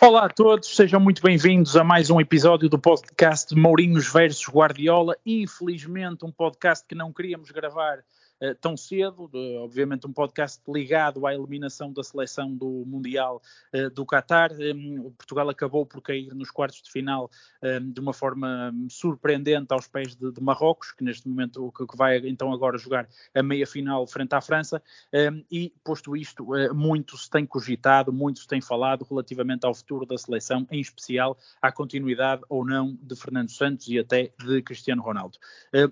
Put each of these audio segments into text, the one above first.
Olá a todos, sejam muito bem-vindos a mais um episódio do podcast Mourinhos versus Guardiola. Infelizmente, um podcast que não queríamos gravar uh, tão cedo, obviamente um podcast ligado à eliminação da seleção do Mundial uh, do Qatar. Um, Portugal acabou por cair nos quartos de final de uma forma surpreendente aos pés de, de Marrocos, que neste momento que, que, vai então agora jogar a meia final frente à França. E posto isto, uh, muito se tem cogitado, muito se tem falado relativamente ao futuro da seleção, em especial à continuidade ou não de Fernando Santos e até de Cristiano Ronaldo.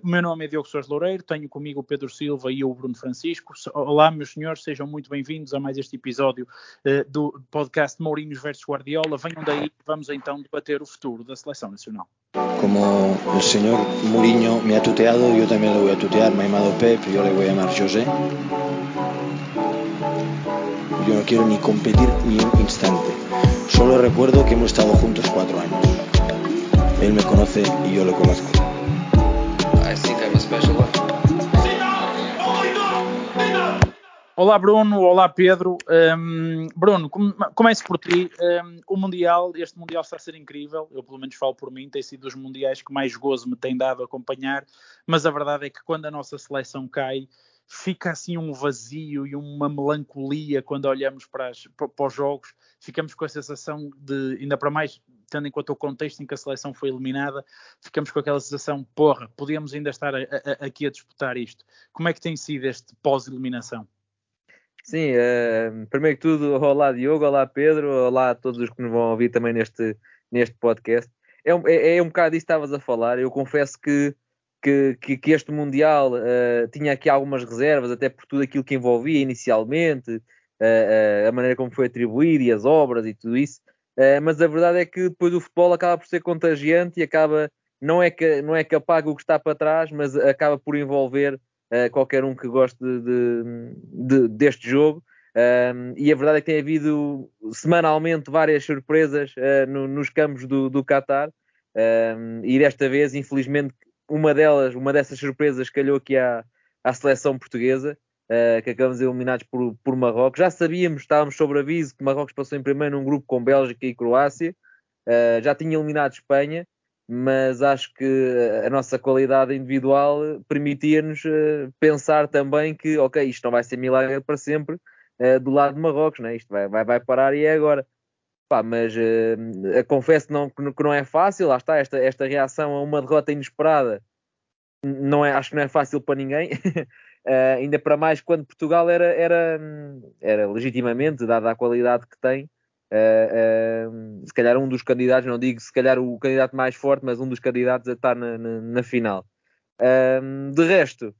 O meu nome é Diogo Sousa Loureiro, tenho comigo o Pedro Silva Silva e o Bruno Francisco. Olá, meus senhores, sejam muito bem-vindos a mais este episódio uh, do podcast Mourinhos versus Guardiola. Venham daí, vamos então debater o futuro da seleção nacional. Como el señor Mourinho me ha tuteado, también lo voy a tutear. Me ha llamado Pep, yo le voy a llamar José. Yo no quiero ni competir ni un instante. Solo recuerdo que hemos estado juntos cuatro años. Él me conoce y yo lo conozco. Olá Bruno, olá Pedro. Um, Bruno, comece por ti. Um, o Mundial, este Mundial está a ser incrível. Eu pelo menos falo por mim, tem sido dos Mundiais que mais gozo me tem dado acompanhar. Mas a verdade é que quando a nossa seleção cai, fica assim um vazio e uma melancolia quando olhamos para, as, para os jogos. Ficamos com a sensação de, ainda para mais, tendo em conta o contexto em que a seleção foi eliminada, ficamos com aquela sensação, porra, podíamos ainda estar a, a, aqui a disputar isto. Como é que tem sido este pós-eliminação? Sim, uh, primeiro que tudo, olá Diogo, olá Pedro, olá a todos os que nos vão ouvir também neste, neste podcast. É um, é, é um bocado disso que estavas a falar. Eu confesso que, que, que, que este Mundial uh, tinha aqui algumas reservas, até por tudo aquilo que envolvia inicialmente, uh, a maneira como foi atribuído e as obras e tudo isso. mas a verdade é que depois o futebol acaba por ser contagiante e acaba, não é que, não é que apaga o que está para trás, mas acaba por envolver qualquer um que goste de, de, deste jogo. Um, e a verdade é que tem havido semanalmente várias surpresas uh, no, nos campos do, do Qatar. Um, e desta vez, infelizmente, uma delas, uma dessas surpresas calhou aqui à, à seleção portuguesa, uh, que acabamos eliminados por, por Marrocos. Já sabíamos, estávamos sobre aviso que Marrocos passou em primeiro num grupo com Bélgica e Croácia, uh, já tinha eliminado Espanha, mas acho que a nossa qualidade individual permitia-nos uh, pensar também que, ok, isto não vai ser milagre para sempre uh, do lado de Marrocos, né? isto vai, vai, vai parar e é agora. Pá, mas uh, confesso não, que não é fácil, lá está, esta, esta reação a uma derrota inesperada não é, acho que não é fácil para ninguém, ainda para mais quando Portugal era, era, era legitimamente, dada a qualidade que tem, Uh, uh, se calhar um dos candidatos, não digo se calhar o candidato mais forte, mas um dos candidatos a estar na, na, na final. Uh, de resto,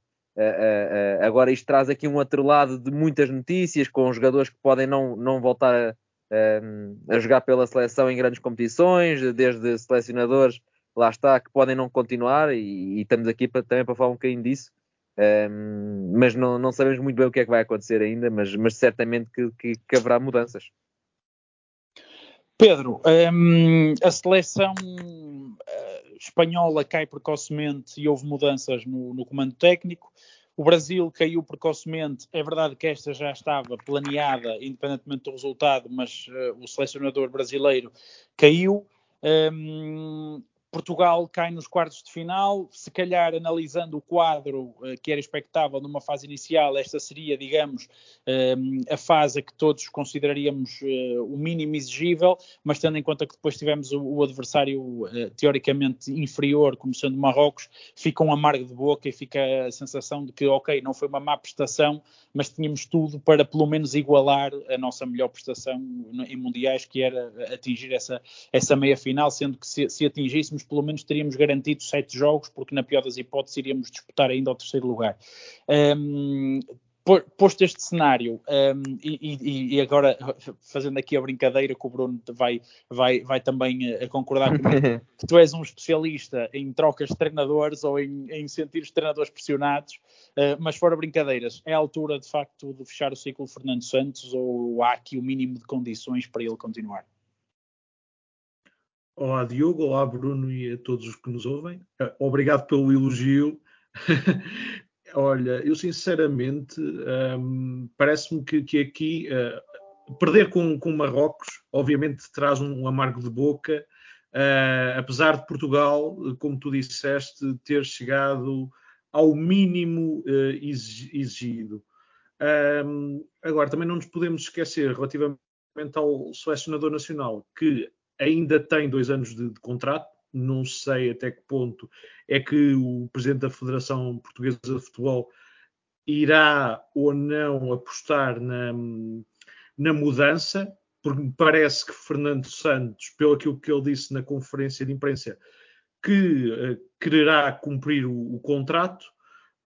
agora isto traz aqui um outro lado de muitas notícias com jogadores que podem não, não voltar a, a jogar pela seleção em grandes competições, desde selecionadores, lá está, que podem não continuar, e, e estamos aqui para, também para falar um bocadinho disso. mas não, não sabemos muito bem o que é que vai acontecer ainda, mas, mas certamente que, que, que haverá mudanças. Pedro, um, a seleção uh, espanhola cai precocemente e houve mudanças no, no, comando técnico. O Brasil caiu precocemente. É verdade que esta já estava planeada, independentemente do resultado, mas uh, o selecionador brasileiro caiu. Um, Portugal cai nos quartos de final. Se calhar, analisando o quadro uh, que era expectável numa fase inicial, esta seria, digamos, uh, a fase que todos consideraríamos uh, o mínimo exigível, mas tendo em conta que depois tivemos o, adversário teoricamente inferior, como sendo Marrocos, fica um amargo de boca e fica a sensação de que, ok, não foi uma má prestação, mas tínhamos tudo para pelo menos igualar a nossa melhor prestação em mundiais, que era atingir essa, essa meia final, sendo que se, se atingíssemos pelo menos teríamos garantido sete jogos, porque na pior das hipóteses iríamos disputar ainda ao terceiro lugar. Um, posto este cenário, um, e, e, agora fazendo aqui a brincadeira que o Bruno vai, vai, vai também a concordar comigo, que tu és um especialista em trocas de treinadores ou em, em sentir os treinadores pressionados, uh, mas fora brincadeiras, é a altura de facto de fechar o ciclo Fernando Santos ou há aqui o mínimo de condições para ele continuar? Olá Diogo, olá Bruno e a todos os que nos ouvem. Eh, obrigado pelo elogio. Olha, eu sinceramente um, parece-me que, que, aqui uh, perder com, com Marrocos, obviamente, traz um, um amargo de boca, uh, apesar de Portugal, como tu disseste, ter chegado ao mínimo uh, exigido. Um, agora, também não nos podemos esquecer, relativamente ao selecionador nacional, que ainda tem dois anos de, de contrato, não sei até que ponto é que o presidente da Federação Portuguesa de Futebol irá ou não apostar na, na mudança, porque me parece que Fernando Santos, pelo aquilo que ele disse na conferência de imprensa, que uh, quererá cumprir o, o contrato.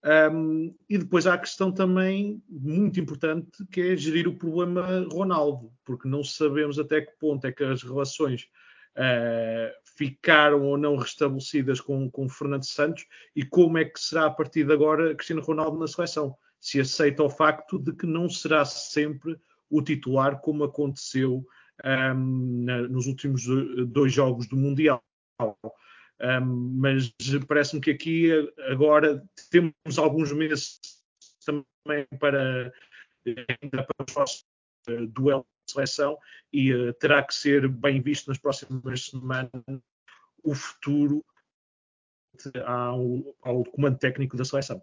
Um, e depois há a questão também muito importante que é gerir o problema Ronaldo, porque não sabemos até que ponto é que as relações uh, ficaram ou não restabelecidas com, com Fernando Santos e como é que será a partir de agora Cristiano Ronaldo na seleção. Se aceita o facto de que não será sempre o titular, como aconteceu um, na, nos últimos dois jogos do Mundial. Mas parece-me que aqui agora temos alguns meses também para, para os nossos uh, duelos de seleção e uh, terá que ser bem visto nas próximas semanas o futuro ao, ao comando técnico da seleção.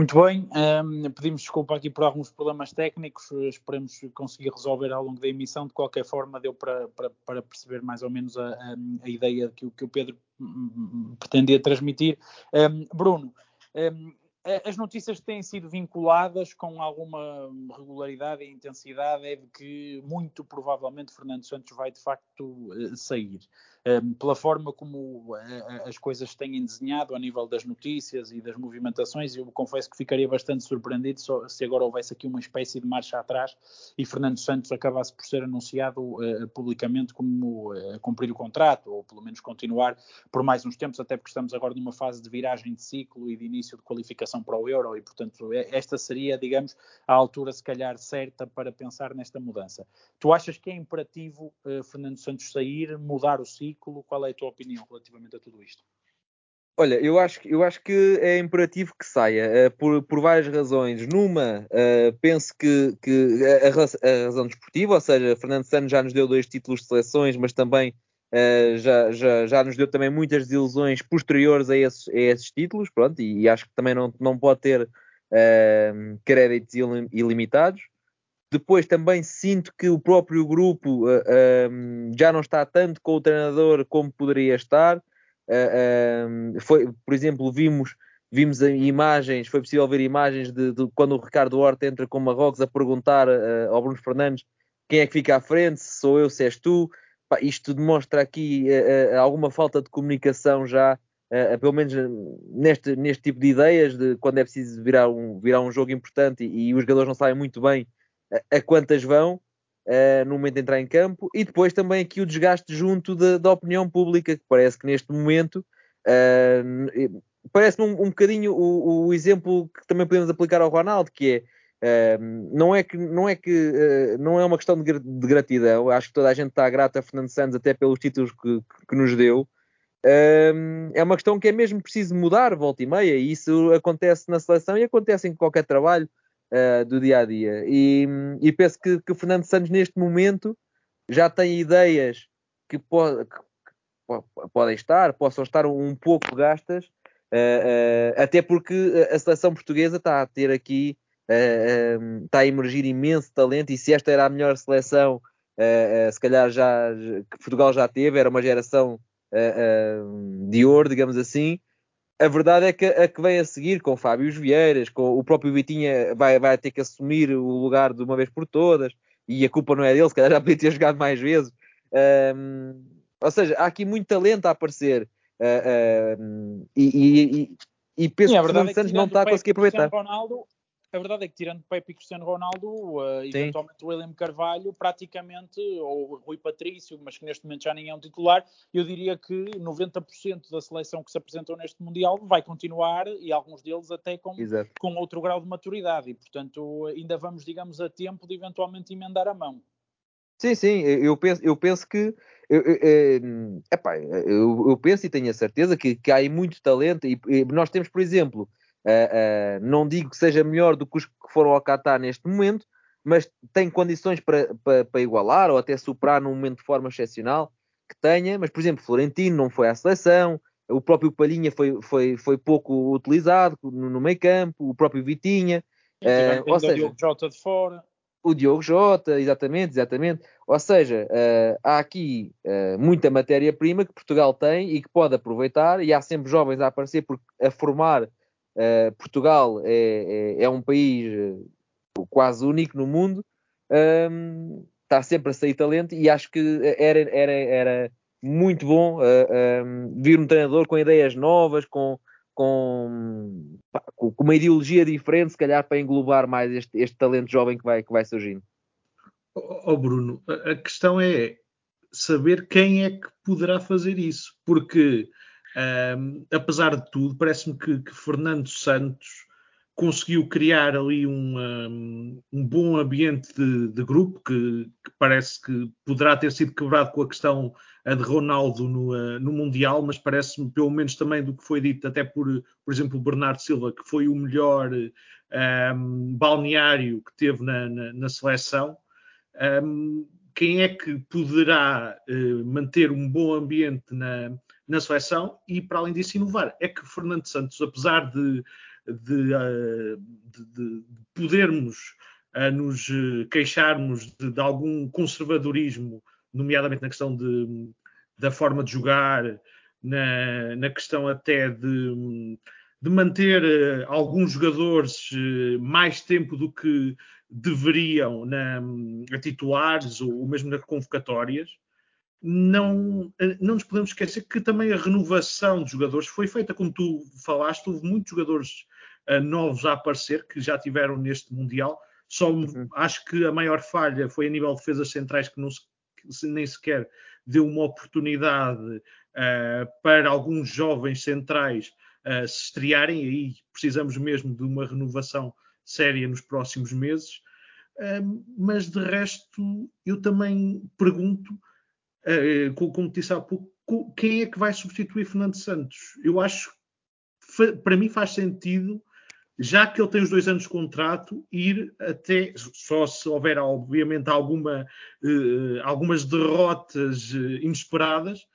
Muito bem, um, pedimos desculpa aqui por alguns problemas técnicos, esperemos conseguir resolver ao longo da emissão. De qualquer forma, deu para, para, para perceber mais ou menos a, a, a ideia que, que, o Pedro hum, hum, pretendia transmitir. Um, Bruno, um, as notícias têm sido vinculadas com alguma regularidade e intensidade é de que muito provavelmente Fernando Santos vai de facto eh, sair pela forma como as coisas têm desenhado a nível das notícias e das movimentações, eu confesso que ficaria bastante surpreendido se agora houvesse aqui uma espécie de marcha atrás e Fernando Santos acabasse por ser anunciado uh, publicamente como uh, cumprir o contrato, ou pelo menos continuar por mais uns tempos, até porque estamos agora numa fase de viragem de ciclo e de início de qualificação para o Euro, e portanto esta seria, digamos, a altura se calhar certa para pensar nesta mudança. Tu achas que é imperativo uh, Fernando Santos sair, mudar o ciclo? Ciclo. Qual é a tua opinião relativamente a tudo isto? Olha, eu acho, eu acho que é imperativo que saia, uh, por, por várias razões. Numa, uh, penso que, que a, a, razão desportiva, ou seja, Fernando Santos já nos deu dois títulos de seleções, mas também uh, já, já, já nos deu também muitas desilusões posteriores a esses, a esses títulos, pronto, e, e, acho que também não, não pode ter créditos ilimitados. Depois também sinto que o próprio grupo uh, um, já não está tanto com o treinador como poderia estar. Uh, um, foi, por exemplo, vimos, vimos imagens, foi possível ver imagens de, de quando o Ricardo Horta entra com Marrocos a perguntar uh, ao Bruno Fernandes quem é que fica à frente, se sou eu, se és tu. Pá, isto demonstra aqui alguma falta de comunicação já, pelo menos neste, neste tipo de ideias, de quando é preciso virar um, virar um jogo importante e, e os jogadores não sabem muito bem a, quantas vão uh, no momento de entrar em campo, e depois também aqui o desgaste junto de, da opinião pública, que parece que neste momento uh, parece-me um, um bocadinho o, o, exemplo que também podemos aplicar ao Ronaldo, que é uh, não é que não é que não é uma questão de, de, gratidão, acho que toda a gente está grata a Fernando Santos até pelos títulos que, que nos deu. é uma questão que é mesmo preciso mudar volta e meia, e isso acontece na seleção e acontece em qualquer trabalho uh, do dia a dia. E, e penso que, que o Fernando Santos, neste momento, já tem ideias que, po que podem estar, possam estar um pouco gastas, uh, uh, até porque a seleção portuguesa está a ter aqui, está a emergir imenso talento, e se esta era a melhor seleção, se calhar já que Portugal já teve, era uma geração de ouro, digamos assim, a verdade é que a que vem a seguir, com Fábio Vieiras, com o próprio Vitinha, vai, vai ter que assumir o lugar de uma vez por todas, e a culpa não é dele, se calhar já podia ter jogado mais vezes. Um, ou seja, há aqui muito talento a aparecer. Uh, um, e, e, e, penso Sim, que o Fernando Santos não está a conseguir aproveitar. Ronaldo, a verdade é que tirando Pepe e Cristiano Ronaldo, uh, eventualmente o William Carvalho, praticamente, ou Rui Patrício, mas que neste momento já nem é um titular, eu diria que 90% da seleção que se apresentou neste Mundial vai continuar e alguns deles até com, com outro grau de maturidade e, portanto, ainda vamos, digamos, a tempo de eventualmente emendar a mão. Sim, sim, eu penso, eu penso que eu, eu, epá, eu, eu penso e tenho a certeza que, que há aí muito talento e, e nós temos, por exemplo, Uh, uh, não digo que seja melhor do que os que foram ao Qatar neste momento, mas tem condições para, para, para, igualar ou até superar num momento de forma excepcional que tenha, mas por exemplo, Florentino não foi à seleção, o próprio Palhinha foi, foi, foi pouco utilizado no, no meio campo, o próprio Vitinha. Uh, ou seja, o Diogo Jota de fora. O Diogo Jota, exatamente, exatamente. Ou seja, uh, há aqui uh, muita matéria-prima que Portugal tem e que pode aproveitar, e há sempre jovens a aparecer, porque a formar Portugal é, é, é, um país quase único no mundo. Um, está sempre a sair talento e acho que era, era, era muito bom uh, uh, vir um treinador com ideias novas, com, com, pá, com, uma ideologia diferente, se calhar para englobar mais este, este talento jovem que vai, que vai surgindo. Oh, Bruno, a questão é saber quem é que poderá fazer isso, porque um, apesar de tudo, parece-me que, que Fernando Santos conseguiu criar ali um, um, um bom ambiente de, de grupo que, que, parece que poderá ter sido quebrado com a questão de Ronaldo no, uh, no Mundial, mas parece-me, pelo menos também do que foi dito, até por, por exemplo, Bernardo Silva, que foi o melhor balneário que teve na, na, na seleção. quem é que poderá uh, manter um bom ambiente na, na seleção e, para além disso, inovar? É que Fernando Santos, apesar de de, de, de podermos nos eh, queixarmos de, algum conservadorismo, nomeadamente na questão de, da forma de jogar, na, na questão até de, de manter eh, alguns jogadores eh, mais tempo do que deveriam na, a titulares ou, ou mesmo nas convocatórias não, não nos podemos esquecer que também a renovação de jogadores foi feita, como tu falaste, houve muitos jogadores uh, novos a aparecer que já tiveram neste Mundial. Só uhum. acho que a maior falha foi a nível de defesas centrais que, não se, nem sequer deu uma oportunidade uh, para alguns jovens centrais uh, se estrearem. Aí precisamos mesmo de uma renovação séria nos próximos meses. mas de resto, eu também pergunto uh, como disse há pouco, quem é que vai substituir Fernando Santos? Eu acho, para mim faz sentido, já que ele tem os dois anos de contrato, ir até, só se houver obviamente alguma, uh, algumas derrotas inesperadas,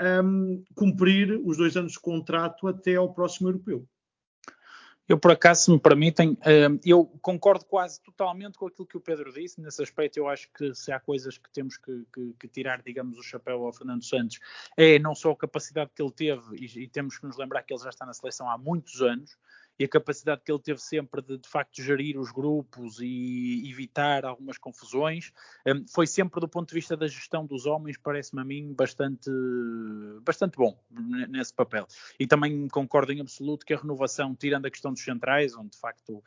um, cumprir os dois anos de contrato até ao próximo europeu. Eu, por acaso, se me permitem, eh, eu concordo quase totalmente com aquilo que o Pedro disse. Nesse aspecto, eu acho que se há coisas que temos que, que, que tirar, digamos, o chapéu ao Fernando Santos, é não só a capacidade que ele teve, e, e temos que nos lembrar que ele já está na seleção há muitos anos, e a capacidade que ele teve sempre de, de facto, gerir os grupos e evitar algumas confusões, um, foi sempre, do ponto de vista da gestão dos homens, parece-me a mim, bastante, bastante bom nesse papel. E também concordo em absoluto que a renovação, tirando a questão dos centrais, onde de facto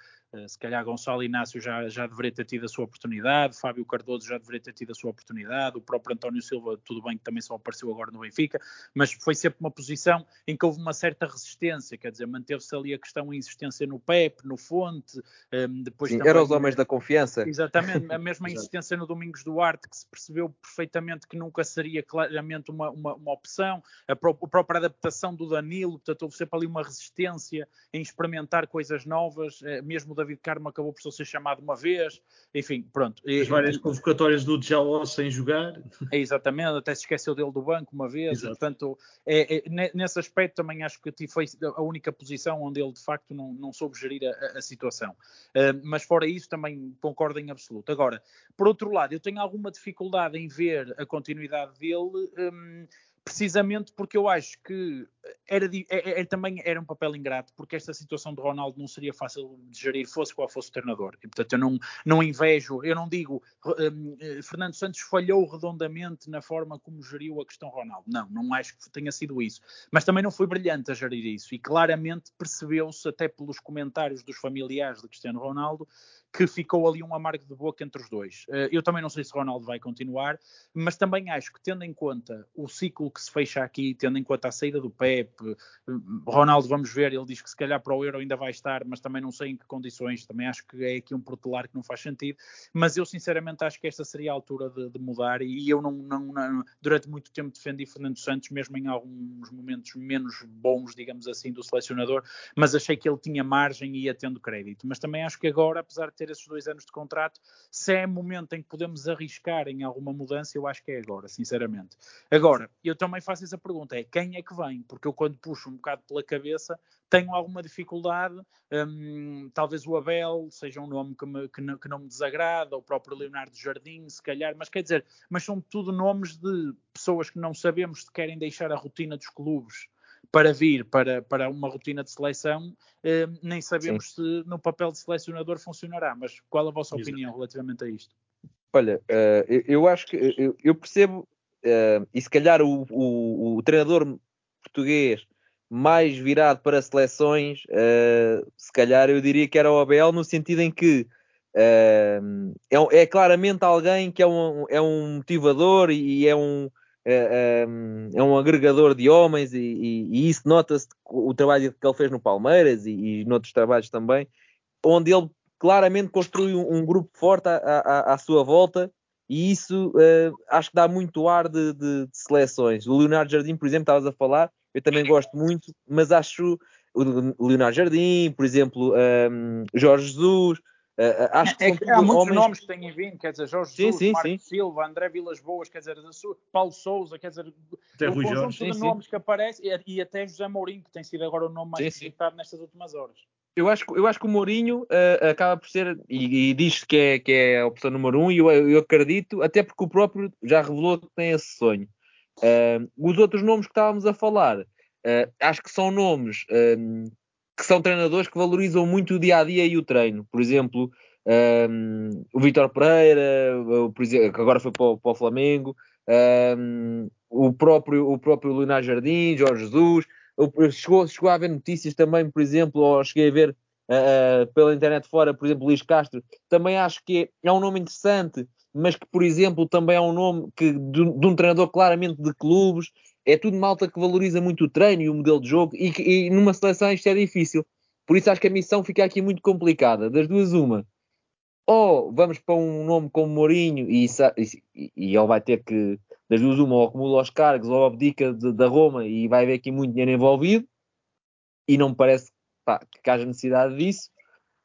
se calhar Gonçalo Inácio já, já deveria ter tido a sua oportunidade, Fábio Cardoso já deveria ter tido a sua oportunidade, o próprio António Silva, tudo bem que também só apareceu agora no Benfica, mas foi sempre uma posição em que houve uma certa resistência, quer dizer, manteve-se ali a questão a insistência no PEP, no Fonte, ehm, depois Sim, também, eram os homens da confiança. Exatamente, a mesma insistência no Domingos Duarte, que se percebeu perfeitamente que nunca seria claramente uma, uma, uma opção, a, pró a própria adaptação do Danilo, portanto houve sempre ali uma resistência em experimentar coisas novas, eh, mesmo David Carmo acabou por só ser chamado uma vez, enfim, pronto. As várias convocatórias do Djaló sem jogar. É, exatamente, até se esqueceu dele do banco uma vez, portanto, é, é, nesse aspecto também acho que foi a única posição onde ele de facto não, não soube gerir a, a situação. Uh, mas fora isso também concordo em absoluto. Agora, por outro lado, eu tenho alguma dificuldade em ver a continuidade dele. Um, precisamente porque eu acho que era, era, é, é, é, também era um papel ingrato, porque esta situação de Ronaldo não seria fácil de gerir, fosse qual fosse o treinador. E, portanto, eu não, não invejo, eu não digo um, eh, Fernando Santos falhou redondamente na forma como geriu a questão Ronaldo. Não, não acho que tenha sido isso. Mas também não foi brilhante a gerir isso. E claramente percebeu-se, até pelos comentários dos familiares de Cristiano Ronaldo, que ficou ali um amargo de boca entre os dois. Eh, eu também não sei se Ronaldo vai continuar, mas também acho que, tendo em conta o ciclo que se fecha aqui, tendo em conta a saída do Pep. Ronaldo, vamos ver, ele diz que se calhar para o Euro ainda vai estar, mas também não sei em que condições. Também acho que é aqui um protelar que não faz sentido. Mas eu, sinceramente, acho que esta seria a altura de, de mudar. E eu não, não, não, durante muito tempo defendi Fernando Santos, mesmo em alguns momentos menos bons, digamos assim, do selecionador, mas achei que ele tinha margem e ia tendo crédito. Mas também acho que agora, apesar de ter esses dois anos de contrato, se é momento em que podemos arriscar em alguma mudança, eu acho que é agora, sinceramente. Agora, eu também faço essa pergunta: é quem é que vem? Porque eu, quando puxo um bocado pela cabeça, tenho alguma dificuldade. Hum, talvez o Abel seja um nome que, me, que, não, que, não, me desagrada, o próprio Leonardo Jardim, se calhar, mas quer dizer, mas são tudo nomes de pessoas que não sabemos se querem deixar a rotina dos clubes para vir para, para uma rotina de seleção, eh, nem sabemos Sim. se no papel de selecionador funcionará. Mas qual a vossa Exato. opinião relativamente a isto? Olha, uh, eu, eu, acho que eu, eu percebo, uh, e se calhar o, o, o, treinador português mais virado para seleções, uh, se calhar eu diria que era o Abel, no sentido em que é, é, claramente alguém que é um, é um motivador e é um, é, é, um agregador de homens e, e, e isso nota-se o trabalho que ele fez no Palmeiras e, e noutros trabalhos também, onde ele claramente construi um, um grupo forte à, à, à, sua volta e isso uh, acho que dá muito ar de, de, de, seleções. O Leonardo Jardim, por exemplo, estavas a falar, eu também gosto muito, mas acho o Leonardo Jardim, por exemplo, um, Jorge Jesus, Uh, acho que é, é, há muitos homens... nomes que têm vindo, quer dizer, Jorge sim, Jesus, sim, Marco sim. Silva, André Vilas Boas, quer dizer, Paulo Souza, quer dizer, até um conjunto Jorge, de nomes que aparecem, e, e, até José Mourinho, que tem sido agora o nome mais visitado nestas últimas horas. Eu acho, eu acho que o Mourinho uh, acaba por ser, e, e diz que é, que é a opção número um, e eu, eu acredito, até porque o próprio já revelou que tem esse sonho. Uh, os outros nomes que estávamos a falar, acho que são nomes que são treinadores que valorizam muito o dia a dia e o treino. Por exemplo, o Vitor Pereira, que agora foi para o, para o Flamengo, o, próprio, o próprio Leonardo Jardim, Jorge Jesus. Chegou, chegou a haver notícias também, por exemplo, ou cheguei a ver uh, pela internet fora, por exemplo, Luís Castro. Também acho que é, é um nome interessante, mas que, por exemplo, também é um nome que, de, de um treinador claramente de clubes é tudo malta que valoriza muito o treino e o modelo de jogo e, e numa seleção isto é difícil. Por isso acho que a missão fica aqui muito complicada. Das duas, uma. Ou vamos para um nome como Mourinho e, e, e ele vai ter que, das duas, uma, ou acumula os cargos ou abdica da Roma e vai haver aqui muito dinheiro envolvido. E não me parece pá, que haja necessidade disso.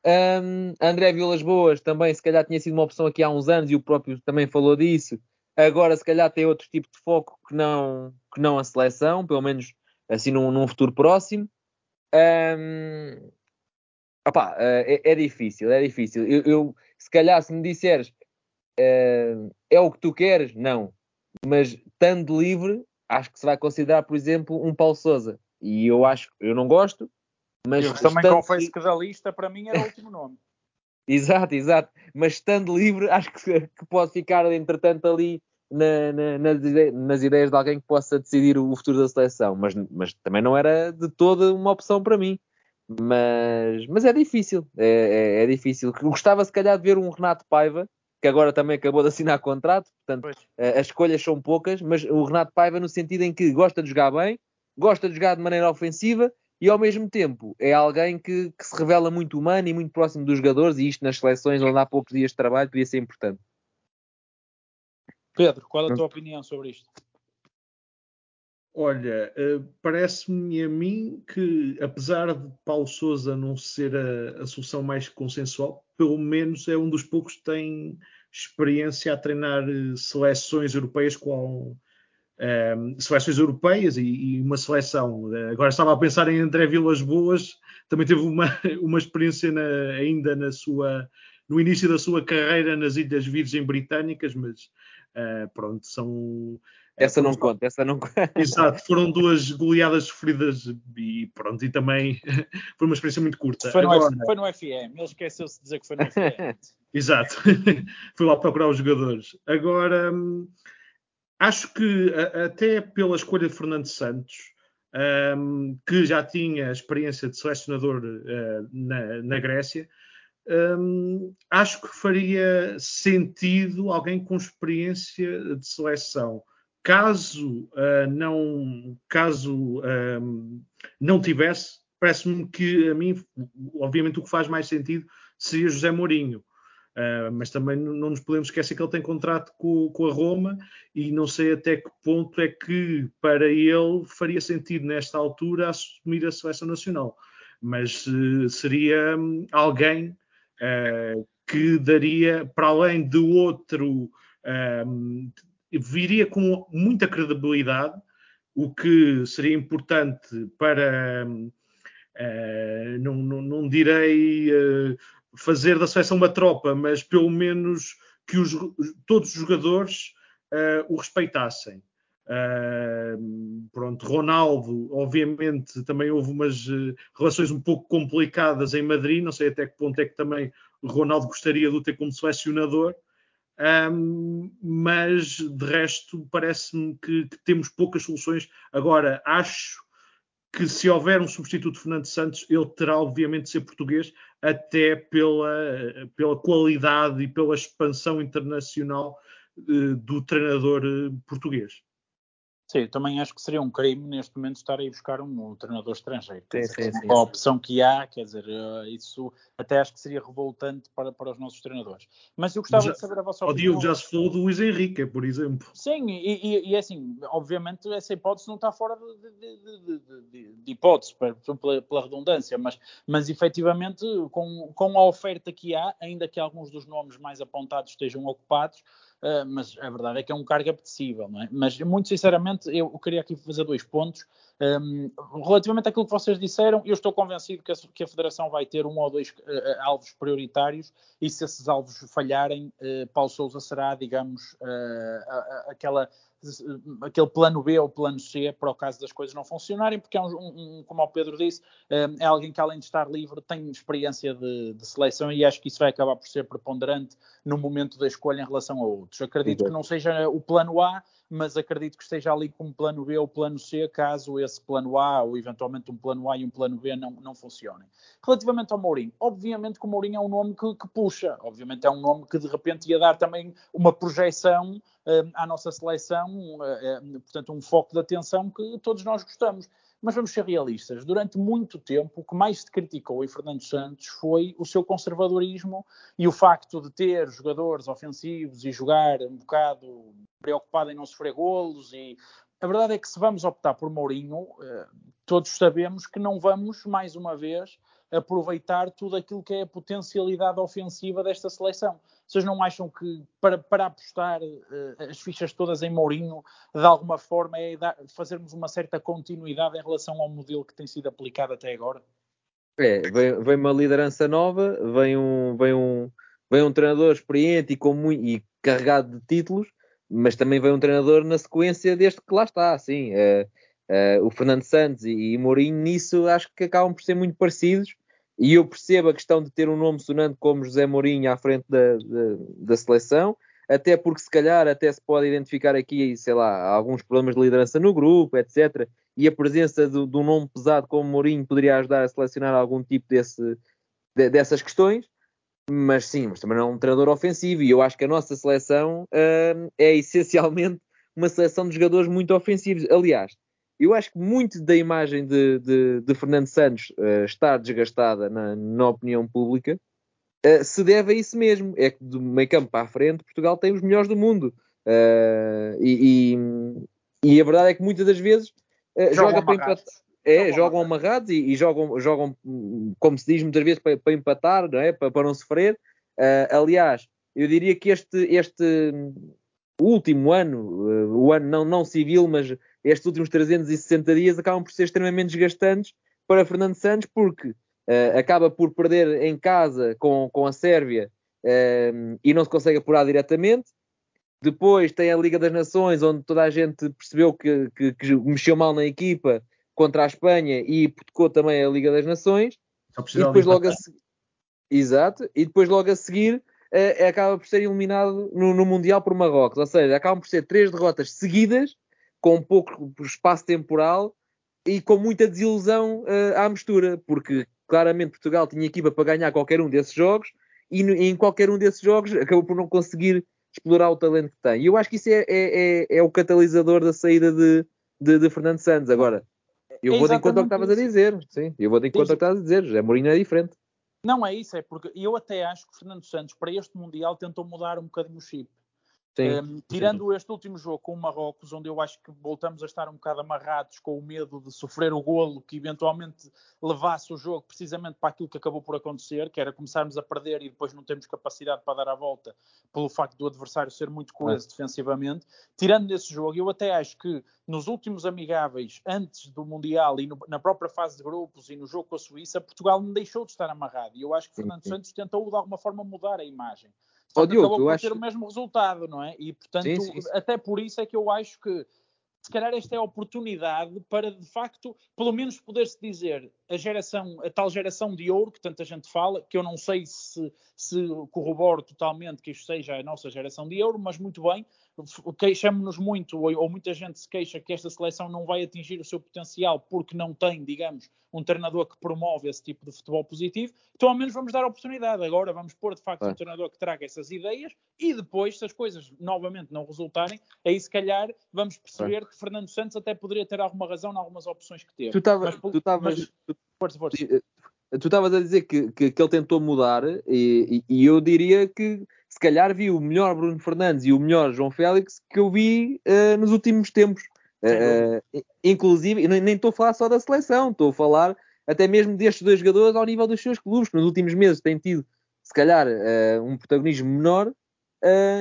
Um, André Vilas Boas também, se calhar, tinha sido uma opção aqui há uns anos e o próprio também falou disso. Agora, se calhar, tem outro tipo de foco que não, que não a seleção, pelo menos assim num, num futuro próximo. Um, opá, é, é, difícil, é difícil. Eu, eu, se calhar, se me disseres uh, é o que tu queres, não. Mas estando livre, acho que se vai considerar, por exemplo, um Paulo Souza. E eu acho, eu não gosto, mas. Eu também confesso que da lista, para mim, era o último nome. Exato, exato. Mas estando livre, acho que, que pode ficar, entretanto, ali na, na, nas, ideias, nas, ideias de alguém que possa decidir o futuro da seleção. Mas, mas também não era de toda uma opção para mim. Mas, mas é difícil, é, é, é difícil. Gostava, se calhar, de ver um Renato Paiva, que agora também acabou de assinar contrato, portanto, eh, as escolhas são poucas, mas o Renato Paiva, no sentido em que gosta de jogar bem, gosta de jogar de maneira ofensiva e ao mesmo tempo é alguém que, que, se revela muito humano e muito próximo dos jogadores, e isto nas seleções onde há poucos dias de trabalho podia ser importante. Pedro, qual é a tua opinião sobre isto? Olha, eh, parece-me a mim que, apesar de Paulo Souza não ser a, a, solução mais consensual, pelo menos é um dos poucos que tem experiência a treinar eh, seleções europeias com um, seleções europeias e, e, uma seleção. Agora estava a pensar em André Vilas Boas, também teve uma, uma experiência na, ainda na sua, no início da sua carreira nas Ilhas Virgem Britânicas, mas uh, pronto, são. Essa não conta, essa não conta. Exato, foram duas goleadas sofridas e pronto, e também foi uma experiência muito curta. Foi no, Agora, F, foi no FM, ele esqueceu-se de dizer que foi no FM. Exato, foi lá procurar os jogadores. Agora, hum, Acho que até pela escolha de Fernando Santos, um, que já tinha experiência de selecionador uh, na, na, Grécia, um, acho que faria sentido alguém com experiência de seleção caso uh, não, caso um, não tivesse, parece-me que a mim, obviamente, o que faz mais sentido seria José Mourinho. Uh, mas também não nos podemos esquecer que ele tem contrato com, com, a Roma e não sei até que ponto é que para ele faria sentido nesta altura assumir a seleção nacional. Mas uh, seria um, alguém uh, que daria, para além de outro, um, viria com muita credibilidade, o que seria importante para. não, não, não direi fazer da seleção uma tropa, mas pelo menos que os, todos os jogadores uh, o respeitassem. Uh, pronto, Ronaldo, obviamente, também houve umas uh, relações um pouco complicadas em Madrid. Não sei até que ponto é que também Ronaldo gostaria de o ter como selecionador, um, mas de resto parece-me que, que, temos poucas soluções. Agora, acho que se houver um substituto de Fernando Santos, ele terá obviamente de ser português, até pela, pela qualidade e pela expansão internacional uh, do treinador uh, português. Sim, também acho que seria um crime neste momento estar aí buscar um, um treinador estrangeiro. Sim, sim, sim, a opção que há, quer dizer, uh, isso até acho que seria revoltante para, para os nossos treinadores. Mas eu gostava já, de saber a vossa opinião. O Diogo já se falou do Luís Henrique, por exemplo. Sim, e, e, e é assim, obviamente essa hipótese não está fora de, de, de, de hipótese, pela, pela, redundância, mas, mas efetivamente com, com a oferta que há, ainda que alguns dos nomes mais apontados estejam ocupados, uh, mas a verdade é que é um cargo apetecível, não é? Mas muito sinceramente, eu queria aqui fazer dois pontos. Um, relativamente àquilo que vocês disseram, eu estou convencido que a, que a Federação vai ter um ou dois uh, alvos prioritários e se esses alvos falharem, uh, Paulo Souza será, digamos, uh, aquela aquele plano B ou plano C para o caso das coisas não funcionarem, porque é um, um como o Pedro disse, é alguém que além de estar livre tem experiência de, de, seleção e acho que isso vai acabar por ser preponderante no momento da escolha em relação a outros. Acredito que não seja o plano A, mas acredito que esteja ali como plano B ou plano C, caso esse plano A ou eventualmente um plano A e um plano B não, não funcionem. Relativamente ao Mourinho, obviamente que o Mourinho é um nome que, que puxa, obviamente é um nome que de repente ia dar também uma projeção uh, à nossa seleção, uh, uh, portanto um foco de atenção que todos nós gostamos. Mas vamos ser realistas. Durante muito tempo, o que mais se criticou em Fernando Santos foi o seu conservadorismo e o facto de ter jogadores ofensivos e jogar um bocado preocupado em não sofrer golos. E a verdade é que se vamos optar por Mourinho, eh, todos sabemos que não vamos, mais uma vez, aproveitar tudo aquilo que é a potencialidade ofensiva desta seleção. Vocês não acham que para, para apostar uh, as fichas todas em Mourinho, de alguma forma, é dar, fazermos uma certa continuidade em relação ao modelo que tem sido aplicado até agora? É, vem, vem uma liderança nova, vem um, vem um, vem um treinador experiente e, com muito, e carregado de títulos, mas também vem um treinador na sequência deste que lá está, sim. Uh, uh, o Fernando Santos e, e Mourinho nisso acho que acabam por ser muito parecidos e eu percebo a questão de ter um nome sonante como José Mourinho à frente da, da, da, seleção, até porque se calhar até se pode identificar aqui, sei lá, alguns problemas de liderança no grupo, etc. E a presença de, de um nome pesado como Mourinho poderia ajudar a selecionar algum tipo desse, de, dessas questões. Mas sim, mas também não é um treinador ofensivo e eu acho que a nossa seleção uh, é essencialmente uma seleção de jogadores muito ofensivos. Aliás, eu acho que muito da imagem de, de, de Fernando Santos uh, está desgastada na, na opinião pública uh, se deve a isso mesmo. É que do meio campo para a frente, Portugal tem os melhores do mundo. Uh, e, e, e, a verdade é que muitas das vezes joga para empatar. É, jogam amarrados e, e, jogam, jogam, como se diz muitas vezes, para, para empatar, não é? para, para não sofrer. aliás, eu diria que este, este último ano, o ano não, não civil, mas estes últimos 360 dias acabam por ser extremamente desgastantes para Fernando Santos, porque uh, acaba por perder em casa com, com a Sérvia uh, e não se consegue apurar diretamente. Depois tem a Liga das Nações, onde toda a gente percebeu que, que, que mexeu mal na equipa contra a Espanha e hipotecou também a Liga das Nações. E depois logo a seguir. Exato, e depois logo a seguir uh, acaba por ser eliminado no, no Mundial por Marrocos. Ou seja, acabam por ser três derrotas seguidas com pouco espaço temporal e com muita desilusão uh, à mistura, porque claramente Portugal tinha equipa para ganhar qualquer um desses jogos e, no, em qualquer um desses jogos acabou por não conseguir explorar o talento que tem. E eu acho que isso é, é, é, é o catalisador da saída de, de, de Fernando Santos. Agora, eu É vou de encontro ao que estavas a dizer. Sim, eu vou de encontro ao que estavas a dizer. Já Mourinho é diferente. Não é isso, é porque eu até acho que o Fernando Santos, para este Mundial, tentou mudar um bocadinho o chip. Sim. Tirando este último jogo com o Marrocos, onde eu acho que voltamos a estar um bocado amarrados com o medo de sofrer o golo que eventualmente levasse o jogo precisamente para aquilo que acabou por acontecer, que era começarmos a perder e depois não temos capacidade para dar a volta pelo facto do adversário ser muito coeso defensivamente. Tirando esse jogo, eu até acho que nos últimos amigáveis, antes do Mundial e no, na própria fase de grupos e no jogo com a Suíça, Portugal não deixou de estar amarrado. E eu acho que Sim, Fernando sim. Santos tentou de alguma forma mudar a imagem. Que Diogo, acabou por acho- ter o mesmo resultado, não é? E portanto, Sim, sim, sim. até por isso é que eu acho que se calhar esta é a oportunidade para de facto, pelo menos poder-se dizer a geração, a tal geração de ouro que tanta gente fala, que eu não sei se, se corroboro totalmente que isto seja a nossa geração de ouro, mas muito bem, queixamos-nos muito, ou, ou muita gente se queixa que esta seleção não vai atingir o seu potencial porque não tem, digamos, um treinador que promove esse tipo de futebol positivo, então ao menos vamos dar a oportunidade. Agora vamos pôr de facto um Claro. treinador que traga essas ideias e depois, se as coisas novamente não resultarem, aí se calhar vamos perceber que Fernando Santos até poderia ter alguma razão em algumas opções que teve. Tu estavas. Força, força. Tu estavas a dizer que, que, que ele tentou mudar e, e- e eu diria que se calhar vi o melhor Bruno Fernandes e o melhor João Félix que eu vi eh, nos últimos tempos. Eh, inclusive, e nem estou a falar só da seleção, estou a falar até mesmo destes dois jogadores ao nível dos seus clubes, que nos últimos meses têm tido, se calhar, eh, um protagonismo menor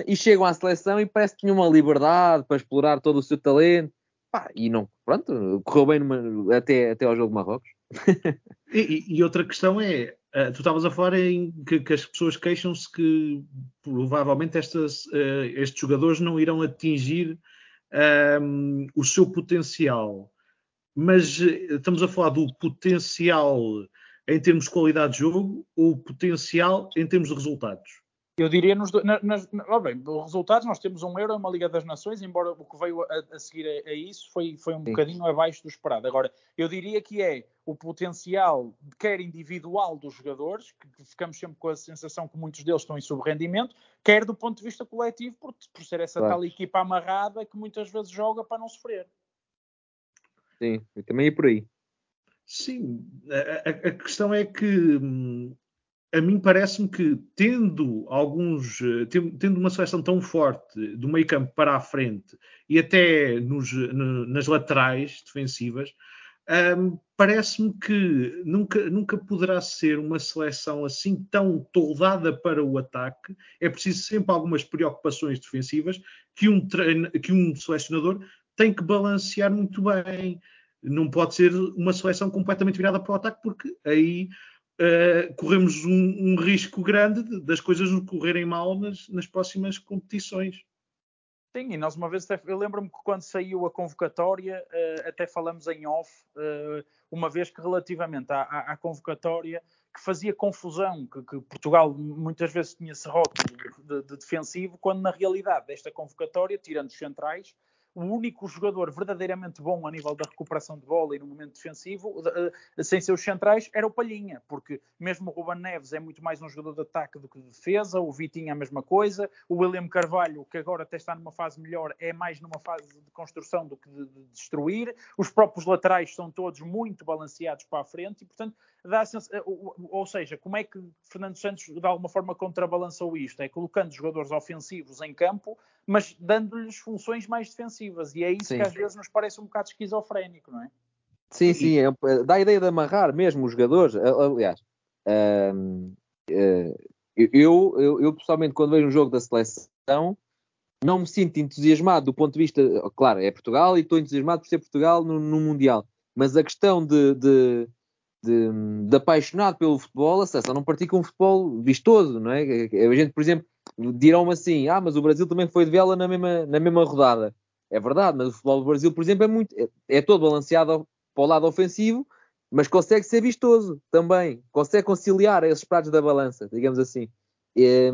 e chegam à seleção e parece que tinham uma liberdade para explorar todo o seu talento. Pá, e não, pronto, correu bem numa- até, até ao jogo de Marrocos. E- e outra questão é, eh, tu estavas a falar em que, que as pessoas queixam-se que provavelmente estas, eh, estes jogadores não irão atingir ahm, o seu potencial. Mas eh, estamos a falar do potencial em termos de qualidade de jogo ou potencial em termos de resultados? Eu diria nos, na, nas, bem, os resultados, nós temos um euro e uma Liga das Nações, embora o que veio a, a seguir a, a isso foi, foi um Sim. bocadinho abaixo do esperado. Agora, eu diria que é o potencial, quer individual dos jogadores, que, ficamos sempre com a sensação que muitos deles estão em subrendimento, quer do ponto de vista coletivo, por, por ser essa Claro. tal equipa amarrada que muitas vezes joga para não sofrer. Sim, eu também ia por aí. Sim, a, a- a questão é que hum, a mim parece-me que tendo alguns, eh, ten- tendo uma seleção tão forte do meio campo para a frente e até nos- no- nas laterais defensivas, hum, parece-me que nunca, nunca poderá ser uma seleção assim tão toldada para o ataque. É preciso sempre algumas preocupações defensivas que um, treino- que um selecionador tem que balancear muito bem não pode ser uma seleção completamente virada para o ataque, porque aí eh, corremos um, um risco grande de- das coisas nos correrem mal nas, nas próximas competições. Sim, e nós uma vez, eu lembro-me que quando saiu a convocatória, eh, até falamos em off, eh, uma vez que relativamente à, à- à convocatória, que fazia confusão, que, que Portugal muitas vezes tinha esse rótulo de, de defensivo, quando na realidade desta convocatória, tirando os centrais, o único jogador verdadeiramente bom a nível da recuperação de bola e no momento defensivo, eh, sem seus centrais, era o Palhinha, porque mesmo o Ruben Neves é muito mais um jogador de ataque do que de defesa, o Vitinho é a mesma coisa, o William Carvalho, que agora até está numa fase melhor, é mais numa fase de construção do que de, de destruir, os próprios laterais são todos muito balanceados para a frente e, portanto, dá ou ou seja, como é que Fernando Santos de alguma forma contrabalançou isto? É colocando jogadores ofensivos em campo, mas dando-lhes funções mais defensivas, e é isso Sim. que às vezes nos parece um bocado esquizofrénico, não é? Sim, sim, é, é- dá a ideia de amarrar mesmo os jogadores. Aliás, hum, eh, eu, eu, eu pessoalmente, quando vejo um jogo da seleção, não me sinto entusiasmado do ponto de vista. Claro, é Portugal e estou entusiasmado por ser Portugal no, no Mundial, mas a questão de, de, de, de apaixonado pelo futebol, a seleção não pratica um futebol vistoso, não é? A gente, por exemplo, dirão-me assim: ah, mas o Brasil também foi de vela na mesma, na mesma rodada. É verdade, mas o futebol do Brasil, por exemplo, é, muito, é, é todo balanceado ao- para o lado ofensivo, mas consegue ser vistoso também, consegue conciliar esses pratos da balança, digamos assim. E,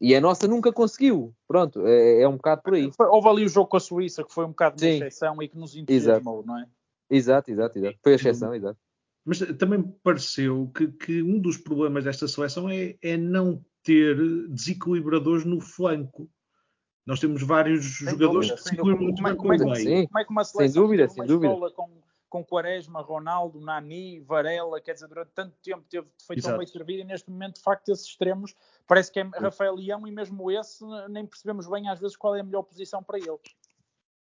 e a nossa nunca conseguiu. Pronto, é, é um bocado por aí. Houve ali o jogo com a Suíça, que foi um bocado de exceção e que nos entusiasmou, não é? Exato, exato, exato. Foi a exceção, exato. Mas também me pareceu que, que um dos problemas desta seleção é, é não ter desequilibradores no flanco. Nós temos vários Sem jogadores dúvida, que se sem equilibram dúvida. muito bem Como é- com o meio. Como é que uma Sem seleção dúvida, teve sem dúvida. com, com Quaresma, Ronaldo, Nani, Varela, quer dizer, durante tanto tempo teve feito Exato. um meio servido e neste momento, de facto, esses extremos parece que é Rafael Leão e mesmo esse nem percebemos bem às vezes qual é a melhor posição para ele.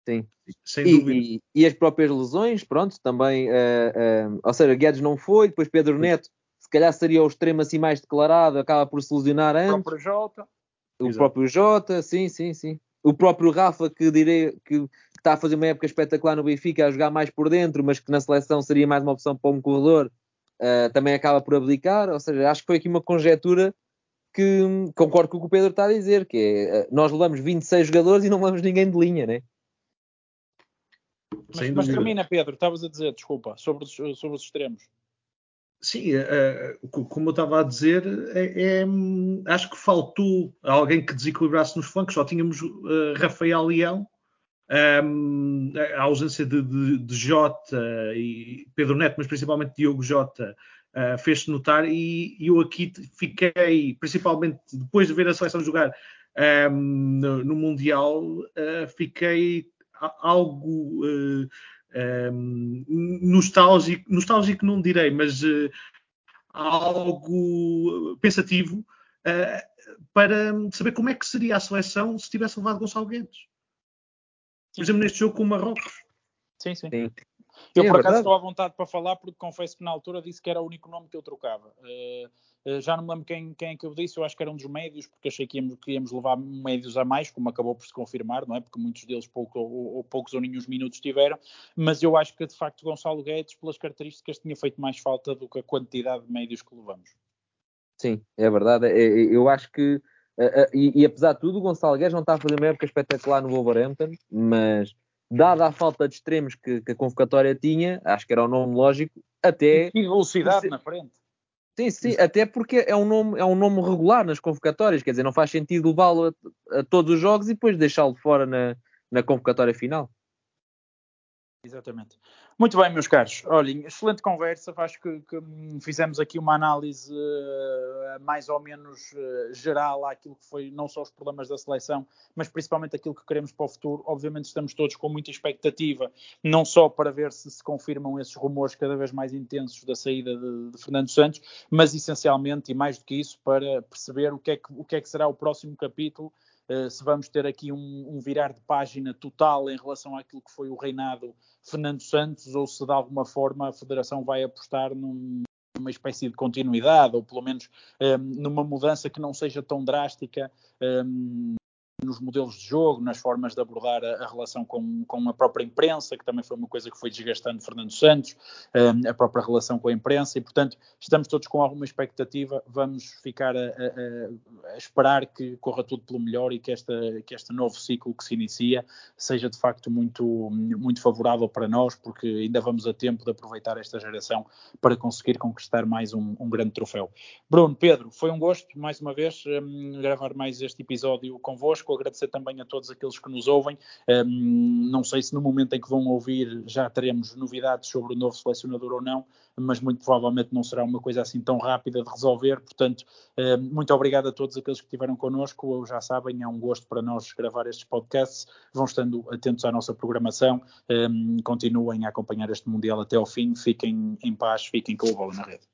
Sim. Sem E, dúvida. e- e as próprias lesões, pronto, também. eh, eh, ou seja, Guedes não foi, depois Pedro Neto, calhar seria o extremo assim mais declarado, acaba por se lesionar O antes. próprio Jota, O Exato. próprio Jota, sim, sim, sim. O próprio Rafa, que direi que, que está a fazer uma época espetacular no Benfica, a jogar mais por dentro, mas que na seleção seria mais uma opção para um corredor, eh, também acaba por abdicar. Ou seja, acho que foi aqui uma conjetura que hum, concordo com o que o Pedro está a dizer, que é eh, nós levamos 26 jogadores e não levamos ninguém de linha, né? mas, mas termina, Pedro, estavas a dizer, desculpa, sobre sobre os extremos. Sim, eh, eh, co- como eu estava a dizer, é- é, acho que faltou alguém que desequilibrasse nos flancos. Só tínhamos eh, Rafael Leão, hum, a ausência de, de- de Jota e Pedro Neto, mas principalmente Diogo Jota, eh, fez-se notar. E eu aqui fiquei, principalmente depois de ver a seleção jogar hum, no, no Mundial, eh, fiquei algo. Um, nostálgico, nostálgico não direi, mas uh, algo pensativo uh, para saber como é que seria a seleção se tivesse levado Gonçalo Guedes. Por exemplo, neste jogo com o Marrocos. Sim, sim. Sim. Eu, é por acaso, verdade. estou à vontade para falar, porque confesso que na altura disse que era o único nome que eu trocava. Eh, já não me lembro quem, quem é que eu disse, eu acho que era um dos médios, porque achei que íamos, que íamos levar médios a mais, como acabou por se confirmar, não é? Porque muitos deles pouco, ou, ou poucos ou nenhum minutos tiveram, mas eu acho que de facto Gonçalo Guedes, pelas características, tinha feito mais falta do que a quantidade de médios que levamos. Sim, é verdade. É- é- Eu acho que, eh, eh, e, e apesar de tudo, o Gonçalo Guedes não está a fazer uma época espetacular no Wolverhampton, mas dada a falta de extremos que, que a convocatória tinha, acho que era o nome lógico, até. E velocidade Você- na frente. Sim, sim, até porque é um nome, é um nome regular nas convocatórias, quer dizer, não faz sentido levá-lo a, a todos os jogos e depois deixá-lo fora na, na convocatória final. Exatamente. Muito bem, meus caros. Olhem, excelente conversa. Acho que, que, hum, fizemos aqui uma análise eh, mais ou menos eh, geral àquilo que foi não só os problemas da seleção, mas principalmente aquilo que queremos para o futuro. Obviamente estamos todos com muita expectativa, não só para ver se se confirmam esses rumores cada vez mais intensos da saída de, de Fernando Santos, mas essencialmente e mais do que isso para perceber o que é que, o que, é que será o próximo capítulo se vamos ter aqui um, um, virar de página total em relação àquilo que foi o reinado Fernando Santos, ou se de alguma forma a Federação vai apostar num, numa espécie de continuidade, ou pelo menos um, numa mudança que não seja tão drástica um, nos modelos de jogo, nas formas de abordar a, a relação com, com, a própria imprensa, que também foi uma coisa que foi desgastando Fernando Santos, um, a própria relação com a imprensa, e portanto estamos todos com alguma expectativa, vamos ficar a, a, a, esperar que corra tudo pelo melhor e que, esta, que este novo ciclo que se inicia seja de facto muito, muito favorável para nós, porque ainda vamos a tempo de aproveitar esta geração para conseguir conquistar mais um, um grande troféu. Bruno, Pedro, foi um gosto, mais uma vez, um, gravar mais este episódio convosco agradecer também a todos aqueles que nos ouvem. Um, não sei se no momento em que vão ouvir já teremos novidades sobre o novo selecionador ou não, mas muito provavelmente não será uma coisa assim tão rápida de resolver. Portanto, um, muito obrigado a todos aqueles que estiveram connosco. Já sabem, é um gosto para nós gravar estes podcasts. Vão estando atentos à nossa programação. Um, continuem a acompanhar este Mundial até ao fim. Fiquem em paz, fiquem com o bola na rede.